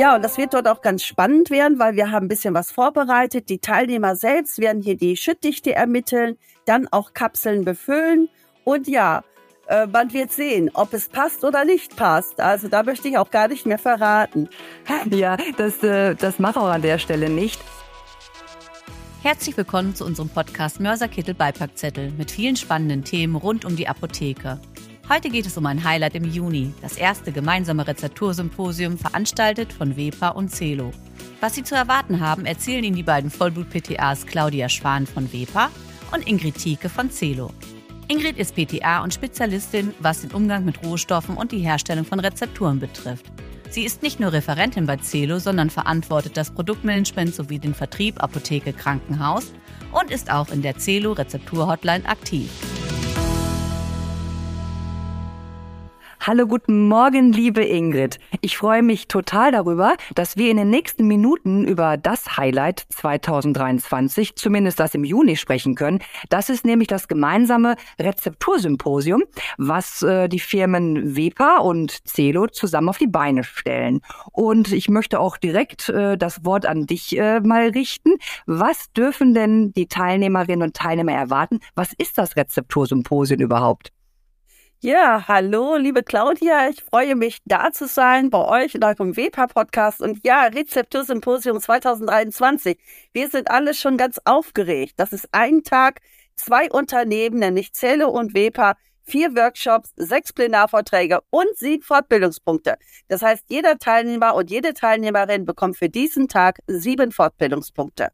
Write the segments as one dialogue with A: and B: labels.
A: Ja, und das wird dort auch ganz spannend werden, weil wir haben ein bisschen was vorbereitet. Die Teilnehmer selbst werden hier die Schüttdichte ermitteln, dann auch Kapseln befüllen. Und ja, äh, man wird sehen, ob es passt oder nicht passt. Also da möchte ich auch gar nicht mehr verraten.
B: Ja, das, äh, das mache auch an der Stelle nicht.
C: Herzlich willkommen zu unserem Podcast Mörserkittel Beipackzettel mit vielen spannenden Themen rund um die Apotheke. Heute geht es um ein Highlight im Juni, das erste gemeinsame Rezeptursymposium veranstaltet von WEPA und CELO. Was Sie zu erwarten haben, erzählen Ihnen die beiden Vollblut-PTAs Claudia Schwan von WEPA und Ingrid Thieke von CELO. Ingrid ist PTA und Spezialistin, was den Umgang mit Rohstoffen und die Herstellung von Rezepturen betrifft. Sie ist nicht nur Referentin bei CELO, sondern verantwortet das Produktmanagement sowie den Vertrieb Apotheke Krankenhaus und ist auch in der CELO Rezeptur-Hotline aktiv.
B: Hallo, guten Morgen, liebe Ingrid. Ich freue mich total darüber, dass wir in den nächsten Minuten über das Highlight 2023, zumindest das im Juni, sprechen können. Das ist nämlich das gemeinsame Rezeptursymposium, was äh, die Firmen WEPA und Celo zusammen auf die Beine stellen. Und ich möchte auch direkt äh, das Wort an dich äh, mal richten. Was dürfen denn die Teilnehmerinnen und Teilnehmer erwarten? Was ist das Rezeptursymposium überhaupt?
A: Ja, hallo, liebe Claudia. Ich freue mich, da zu sein bei euch in eurem WEPA-Podcast. Und ja, Rezeptursymposium 2023. Wir sind alle schon ganz aufgeregt. Das ist ein Tag, zwei Unternehmen, nämlich Zelle und WEPA, vier Workshops, sechs Plenarvorträge und sieben Fortbildungspunkte. Das heißt, jeder Teilnehmer und jede Teilnehmerin bekommt für diesen Tag sieben Fortbildungspunkte.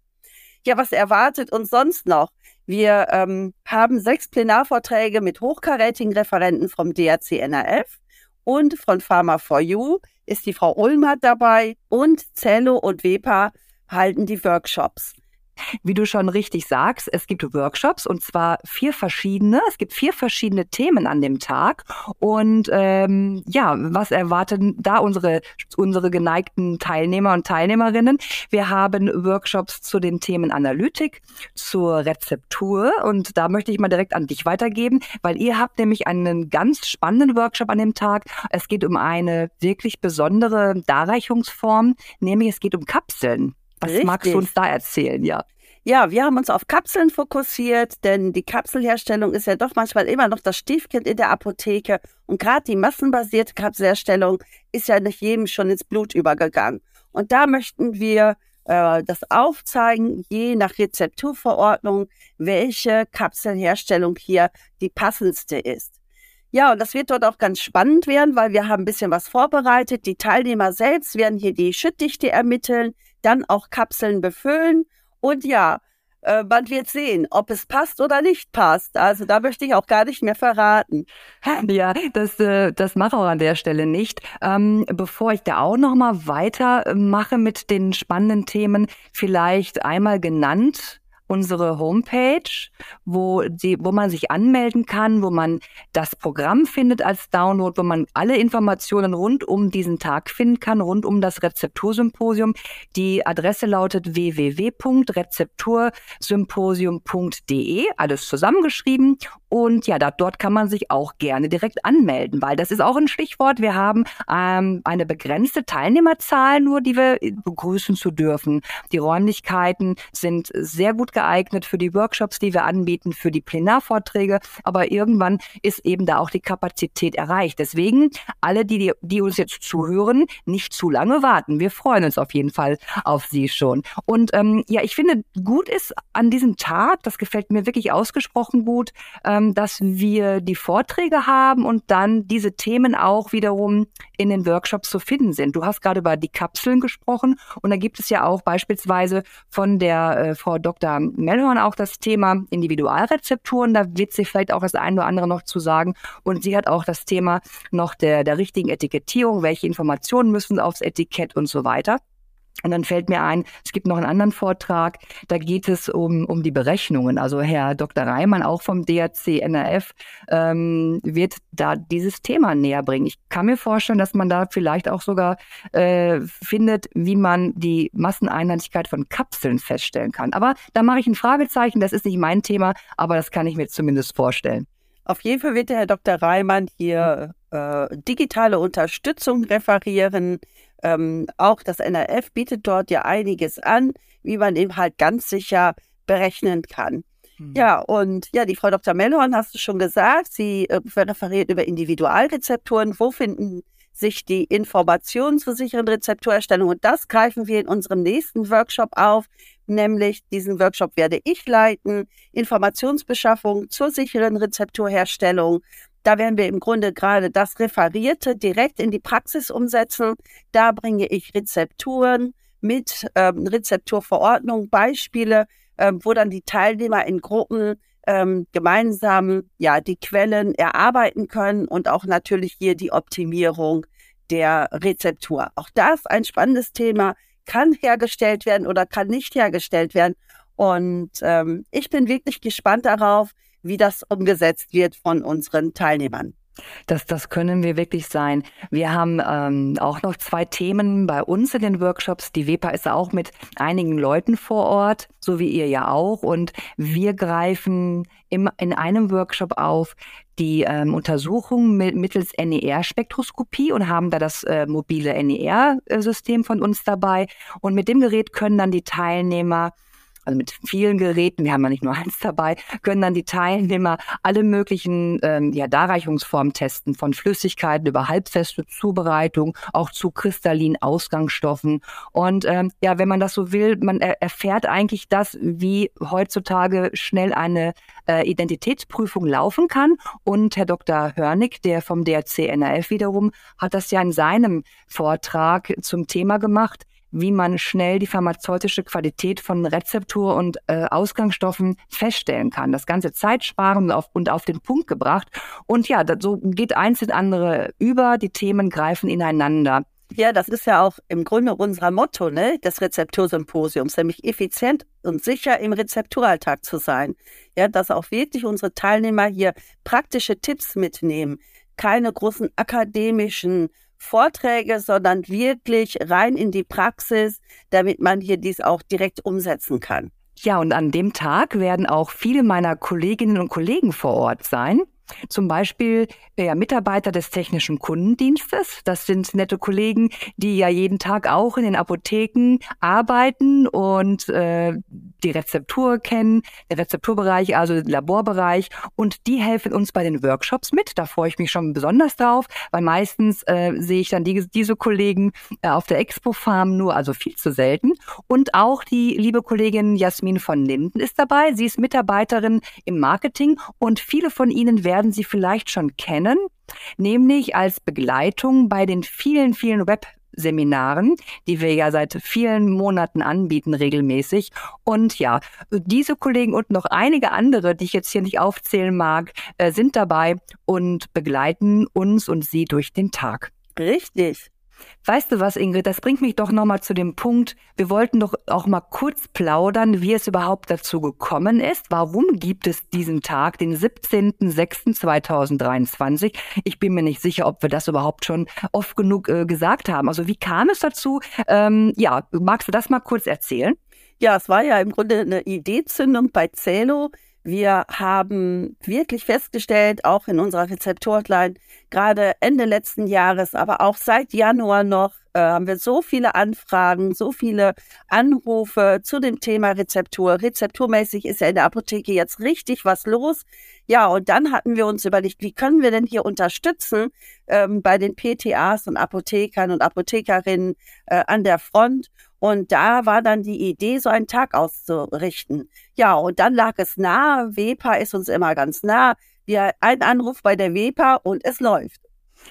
A: Ja, was erwartet uns sonst noch? Wir ähm, haben sechs Plenarvorträge mit hochkarätigen Referenten vom DRC NRF und von Pharma4U ist die Frau Ulmert dabei und Zello und WEPA halten die Workshops.
B: Wie du schon richtig sagst, es gibt Workshops und zwar vier verschiedene. Es gibt vier verschiedene Themen an dem Tag. Und ähm, ja, was erwarten da unsere, unsere geneigten Teilnehmer und Teilnehmerinnen? Wir haben Workshops zu den Themen Analytik, zur Rezeptur und da möchte ich mal direkt an dich weitergeben, weil ihr habt nämlich einen ganz spannenden Workshop an dem Tag. Es geht um eine wirklich besondere Darreichungsform, nämlich es geht um Kapseln. Was Richtig. magst du uns da erzählen, ja?
A: Ja, wir haben uns auf Kapseln fokussiert, denn die Kapselherstellung ist ja doch manchmal immer noch das Stiefkind in der Apotheke. Und gerade die massenbasierte Kapselherstellung ist ja nicht jedem schon ins Blut übergegangen. Und da möchten wir äh, das aufzeigen, je nach Rezepturverordnung, welche Kapselherstellung hier die passendste ist. Ja, und das wird dort auch ganz spannend werden, weil wir haben ein bisschen was vorbereitet. Die Teilnehmer selbst werden hier die Schüttdichte ermitteln, dann auch Kapseln befüllen und ja, äh, man wird sehen, ob es passt oder nicht passt. Also da möchte ich auch gar nicht mehr verraten.
B: Ja, das, äh, das mache auch an der Stelle nicht. Ähm, bevor ich da auch noch mal weitermache mit den spannenden Themen, vielleicht einmal genannt unsere Homepage, wo, die, wo man sich anmelden kann, wo man das Programm findet als Download, wo man alle Informationen rund um diesen Tag finden kann, rund um das Rezeptursymposium. Die Adresse lautet www.rezeptursymposium.de, alles zusammengeschrieben. Und ja, da, dort kann man sich auch gerne direkt anmelden, weil das ist auch ein Stichwort. Wir haben ähm, eine begrenzte Teilnehmerzahl nur, die wir begrüßen zu dürfen. Die Räumlichkeiten sind sehr gut geeignet für die Workshops, die wir anbieten, für die Plenarvorträge. Aber irgendwann ist eben da auch die Kapazität erreicht. Deswegen alle, die, die uns jetzt zuhören, nicht zu lange warten. Wir freuen uns auf jeden Fall auf Sie schon. Und ähm, ja, ich finde, gut ist an diesem Tag, das gefällt mir wirklich ausgesprochen gut, ähm, dass wir die Vorträge haben und dann diese Themen auch wiederum in den Workshops zu finden sind. Du hast gerade über die Kapseln gesprochen und da gibt es ja auch beispielsweise von der äh, Frau Dr. Melhorn auch das Thema Individualrezepturen. Da wird sie vielleicht auch das eine oder andere noch zu sagen. Und sie hat auch das Thema noch der, der richtigen Etikettierung. Welche Informationen müssen aufs Etikett und so weiter. Und dann fällt mir ein, es gibt noch einen anderen Vortrag, da geht es um, um die Berechnungen. Also Herr Dr. Reimann, auch vom DRC NRF, ähm, wird da dieses Thema näher bringen. Ich kann mir vorstellen, dass man da vielleicht auch sogar äh, findet, wie man die Masseneinheitlichkeit von Kapseln feststellen kann. Aber da mache ich ein Fragezeichen, das ist nicht mein Thema, aber das kann ich mir zumindest vorstellen.
A: Auf jeden Fall wird der Herr Dr. Reimann hier äh, digitale Unterstützung referieren ähm, auch das NRF bietet dort ja einiges an, wie man eben halt ganz sicher berechnen kann. Mhm. Ja, und ja, die Frau Dr. Mellhorn hast du schon gesagt, sie äh, referiert über Individualrezepturen. Wo finden sich die Informationen zur sicheren Rezepturerstellung? Und das greifen wir in unserem nächsten Workshop auf, nämlich diesen Workshop werde ich leiten, Informationsbeschaffung zur sicheren Rezepturherstellung. Da werden wir im Grunde gerade das Referierte direkt in die Praxis umsetzen. Da bringe ich Rezepturen mit ähm, Rezepturverordnung, Beispiele, ähm, wo dann die Teilnehmer in Gruppen ähm, gemeinsam ja die Quellen erarbeiten können und auch natürlich hier die Optimierung der Rezeptur. Auch das ein spannendes Thema, kann hergestellt werden oder kann nicht hergestellt werden. Und ähm, ich bin wirklich gespannt darauf, wie das umgesetzt wird von unseren Teilnehmern.
B: Das, das können wir wirklich sein. Wir haben ähm, auch noch zwei Themen bei uns in den Workshops. Die WEPA ist auch mit einigen Leuten vor Ort, so wie ihr ja auch. Und wir greifen im, in einem Workshop auf die ähm, Untersuchung mit, mittels NER-Spektroskopie und haben da das äh, mobile NER-System von uns dabei. Und mit dem Gerät können dann die Teilnehmer also mit vielen Geräten, wir haben ja nicht nur eins dabei, können dann die Teilnehmer alle möglichen ähm, ja, Darreichungsformen testen, von Flüssigkeiten über halbfeste Zubereitung, auch zu kristallinen Ausgangsstoffen. Und ähm, ja, wenn man das so will, man er erfährt eigentlich das, wie heutzutage schnell eine äh, Identitätsprüfung laufen kann. Und Herr Dr. Hörnig, der vom DRC NRF wiederum, hat das ja in seinem Vortrag zum Thema gemacht wie man schnell die pharmazeutische Qualität von Rezeptur und äh, Ausgangsstoffen feststellen kann. Das ganze Zeitsparen und auf, und auf den Punkt gebracht. Und ja, das, so geht eins in andere über. Die Themen greifen ineinander.
A: Ja, das ist ja auch im Grunde unser Motto ne, des Rezeptursymposiums, nämlich effizient und sicher im Rezepturalltag zu sein. Ja, dass auch wirklich unsere Teilnehmer hier praktische Tipps mitnehmen, keine großen akademischen Vorträge, sondern wirklich rein in die Praxis, damit man hier dies auch direkt umsetzen kann.
B: Ja, und an dem Tag werden auch viele meiner Kolleginnen und Kollegen vor Ort sein. Zum Beispiel ja, Mitarbeiter des technischen Kundendienstes. Das sind nette Kollegen, die ja jeden Tag auch in den Apotheken arbeiten und äh, die Rezeptur kennen, der Rezepturbereich, also Laborbereich. Und die helfen uns bei den Workshops mit. Da freue ich mich schon besonders drauf, weil meistens äh, sehe ich dann die, diese Kollegen äh, auf der Expo-Farm nur, also viel zu selten. Und auch die liebe Kollegin Jasmin von Linden ist dabei. Sie ist Mitarbeiterin im Marketing und viele von Ihnen werden werden Sie vielleicht schon kennen, nämlich als Begleitung bei den vielen, vielen Web Seminaren, die wir ja seit vielen Monaten anbieten regelmäßig. Und ja, diese Kollegen und noch einige andere, die ich jetzt hier nicht aufzählen mag, äh, sind dabei und begleiten uns und Sie durch den Tag.
A: Richtig.
B: Weißt du was, Ingrid, das bringt mich doch nochmal zu dem Punkt, wir wollten doch auch mal kurz plaudern, wie es überhaupt dazu gekommen ist. Warum gibt es diesen Tag, den 17.06.2023? Ich bin mir nicht sicher, ob wir das überhaupt schon oft genug äh, gesagt haben. Also wie kam es dazu? Ähm, ja, magst du das mal kurz erzählen?
A: Ja, es war ja im Grunde eine Ideezündung bei Zelo. Wir haben wirklich festgestellt, auch in unserer Rezeptorhotline, gerade Ende letzten Jahres, aber auch seit Januar noch, äh, haben wir so viele Anfragen, so viele Anrufe zu dem Thema Rezeptur. Rezepturmäßig ist ja in der Apotheke jetzt richtig was los. Ja, und dann hatten wir uns überlegt, wie können wir denn hier unterstützen ähm, bei den PTAs und Apothekern und Apothekerinnen äh, an der Front. Und da war dann die Idee, so einen Tag auszurichten. Ja, und dann lag es nah. WEPA ist uns immer ganz nah. Wir ein Anruf bei der WEPA und es läuft.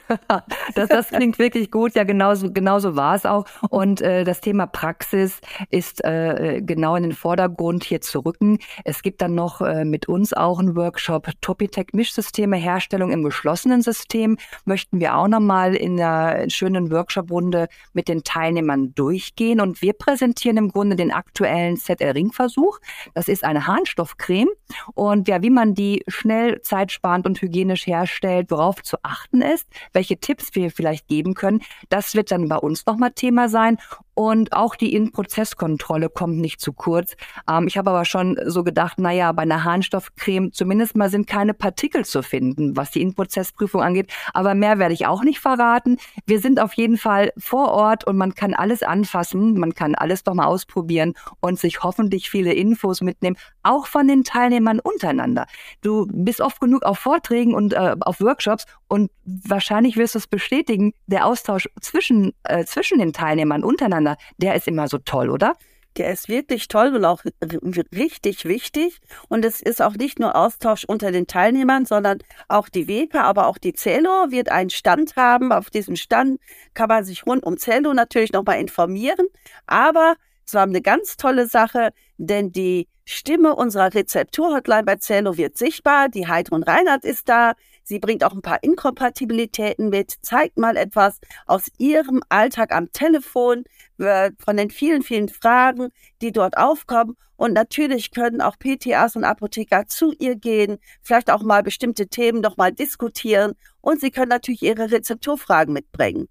B: das, das klingt wirklich gut. Ja, genauso, genauso war es auch. Und äh, das Thema Praxis ist äh, genau in den Vordergrund hier zu rücken. Es gibt dann noch äh, mit uns auch einen Workshop Topitec Mischsysteme Herstellung im geschlossenen System. Möchten wir auch nochmal in einer schönen Workshop-Runde mit den Teilnehmern durchgehen. Und wir präsentieren im Grunde den aktuellen ZL-Ring-Versuch. Das ist eine Harnstoffcreme. Und ja, wie man die schnell, zeitsparend und hygienisch herstellt, worauf zu achten ist welche Tipps wir vielleicht geben können. Das wird dann bei uns nochmal Thema sein. Und auch die In-Prozesskontrolle kommt nicht zu kurz. Ähm, ich habe aber schon so gedacht, naja, bei einer Harnstoffcreme zumindest mal sind keine Partikel zu finden, was die In-Prozessprüfung angeht. Aber mehr werde ich auch nicht verraten. Wir sind auf jeden Fall vor Ort und man kann alles anfassen, man kann alles doch mal ausprobieren und sich hoffentlich viele Infos mitnehmen, auch von den Teilnehmern untereinander. Du bist oft genug auf Vorträgen und äh, auf Workshops und wahrscheinlich wirst du es bestätigen, der Austausch zwischen, äh, zwischen den Teilnehmern untereinander, der ist immer so toll, oder?
A: Der ist wirklich toll und auch richtig wichtig. Und es ist auch nicht nur Austausch unter den Teilnehmern, sondern auch die WEPA, aber auch die Cello wird einen Stand haben. Auf diesem Stand kann man sich rund um Cello natürlich nochmal informieren. Aber es war eine ganz tolle Sache, denn die Stimme unserer Rezeptur-Hotline bei Cello wird sichtbar. Die Heidrun Reinhardt ist da. Sie bringt auch ein paar Inkompatibilitäten mit, zeigt mal etwas aus ihrem Alltag am Telefon, von den vielen, vielen Fragen, die dort aufkommen. Und natürlich können auch PTAs und Apotheker zu ihr gehen, vielleicht auch mal bestimmte Themen noch mal diskutieren. Und sie können natürlich ihre Rezepturfragen mitbringen.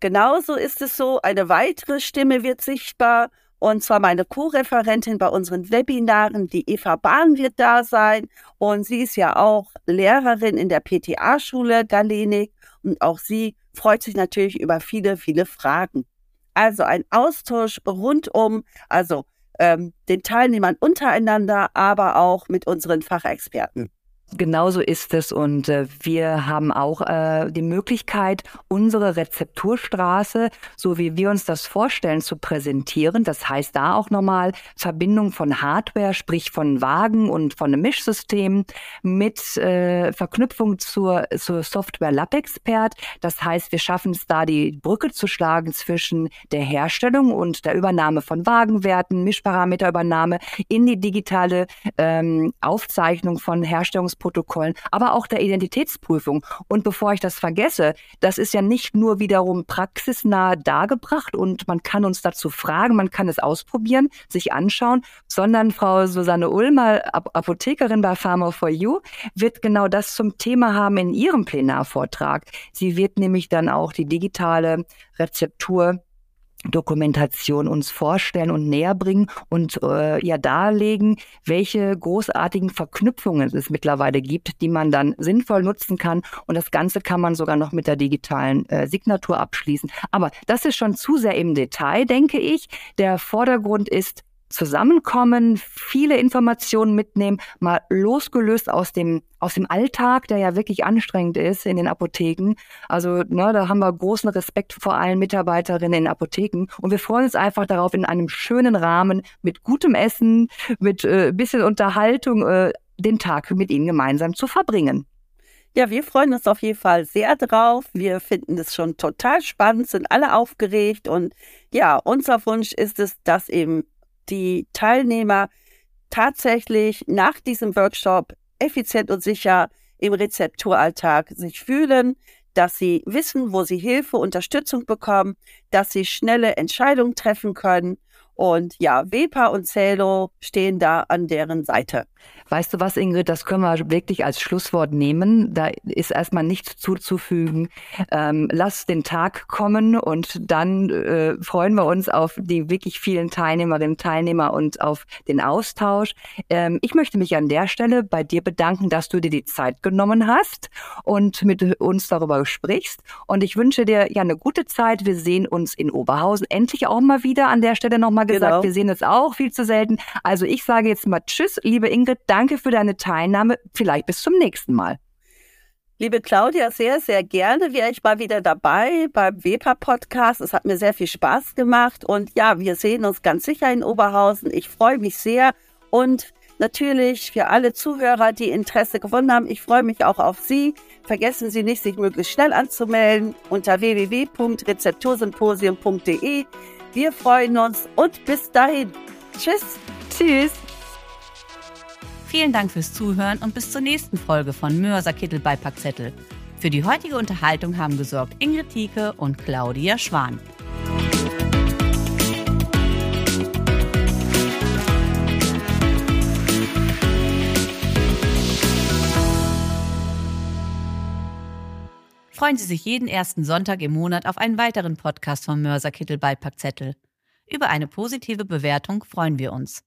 A: Genauso ist es so, eine weitere Stimme wird sichtbar und zwar meine Co-Referentin bei unseren Webinaren, die Eva Bahn wird da sein. Und sie ist ja auch Lehrerin in der PTA-Schule Galenik. Und auch sie freut sich natürlich über viele, viele Fragen. Also ein Austausch rundum, also ähm, den Teilnehmern untereinander, aber auch mit unseren Fachexperten.
B: Genauso ist es und äh, wir haben auch äh, die Möglichkeit, unsere Rezepturstraße, so wie wir uns das vorstellen, zu präsentieren. Das heißt da auch nochmal Verbindung von Hardware, sprich von Wagen und von einem Mischsystem mit äh, Verknüpfung zur, zur Software LabExpert. Das heißt, wir schaffen es da, die Brücke zu schlagen zwischen der Herstellung und der Übernahme von Wagenwerten, Mischparameterübernahme in die digitale ähm, Aufzeichnung von Herstellungs Verfahrensprotokollen, aber auch der Identitätsprüfung. Und bevor ich das vergesse, das ist ja nicht nur wiederum praxisnah dargebracht und man kann uns dazu fragen, man kann es ausprobieren, sich anschauen, sondern Frau Susanne Ulmer, Apothekerin bei Pharma for You, wird genau das zum Thema haben in ihrem Plenarvortrag. Sie wird nämlich dann auch die digitale Rezeptur Dokumentation uns vorstellen und näher bringen und äh, ja darlegen, welche großartigen Verknüpfungen es mittlerweile gibt, die man dann sinnvoll nutzen kann. Und das Ganze kann man sogar noch mit der digitalen äh, Signatur abschließen. Aber das ist schon zu sehr im Detail, denke ich. Der Vordergrund ist, zusammenkommen, viele Informationen mitnehmen, mal losgelöst aus dem aus dem Alltag, der ja wirklich anstrengend ist in den Apotheken. Also ne, da haben wir großen Respekt vor allen Mitarbeiterinnen in Apotheken und wir freuen uns einfach darauf, in einem schönen Rahmen mit gutem Essen, mit äh, bisschen Unterhaltung äh, den Tag mit Ihnen gemeinsam zu verbringen.
A: Ja, wir freuen uns auf jeden Fall sehr drauf. Wir finden es schon total spannend, sind alle aufgeregt und ja, unser Wunsch ist es, dass eben die Teilnehmer tatsächlich nach diesem Workshop effizient und sicher im Rezepturalltag sich fühlen, dass sie wissen, wo sie Hilfe, Unterstützung bekommen, dass sie schnelle Entscheidungen treffen können und ja, Wepa und Celo stehen da an deren Seite.
B: Weißt du was, Ingrid, das können wir wirklich als Schlusswort nehmen. Da ist erstmal nichts zuzufügen. Ähm, lass den Tag kommen und dann äh, freuen wir uns auf die wirklich vielen Teilnehmerinnen und Teilnehmer und auf den Austausch. Ähm, ich möchte mich an der Stelle bei dir bedanken, dass du dir die Zeit genommen hast und mit uns darüber sprichst. Und ich wünsche dir ja eine gute Zeit. Wir sehen uns in Oberhausen endlich auch mal wieder. An der Stelle nochmal gesagt, genau. wir sehen uns auch viel zu selten. Also ich sage jetzt mal Tschüss, liebe Ingrid, danke für deine Teilnahme. Vielleicht bis zum nächsten Mal.
A: Liebe Claudia, sehr, sehr gerne wäre ich mal wieder dabei beim Weber-Podcast. Es hat mir sehr viel Spaß gemacht. Und ja, wir sehen uns ganz sicher in Oberhausen. Ich freue mich sehr. Und natürlich für alle Zuhörer, die Interesse gewonnen haben, ich freue mich auch auf Sie. Vergessen Sie nicht, sich möglichst schnell anzumelden unter www.rezeptursymposium.de. Wir freuen uns und bis dahin. Tschüss.
B: Tschüss.
C: Vielen Dank fürs Zuhören und bis zur nächsten Folge von Mörserkittel bei Packzettel. Für die heutige Unterhaltung haben gesorgt Ingrid Thieke und Claudia Schwan. freuen Sie sich jeden ersten Sonntag im Monat auf einen weiteren Podcast vom Mörserkittel Beipackzettel. Über eine positive Bewertung freuen wir uns.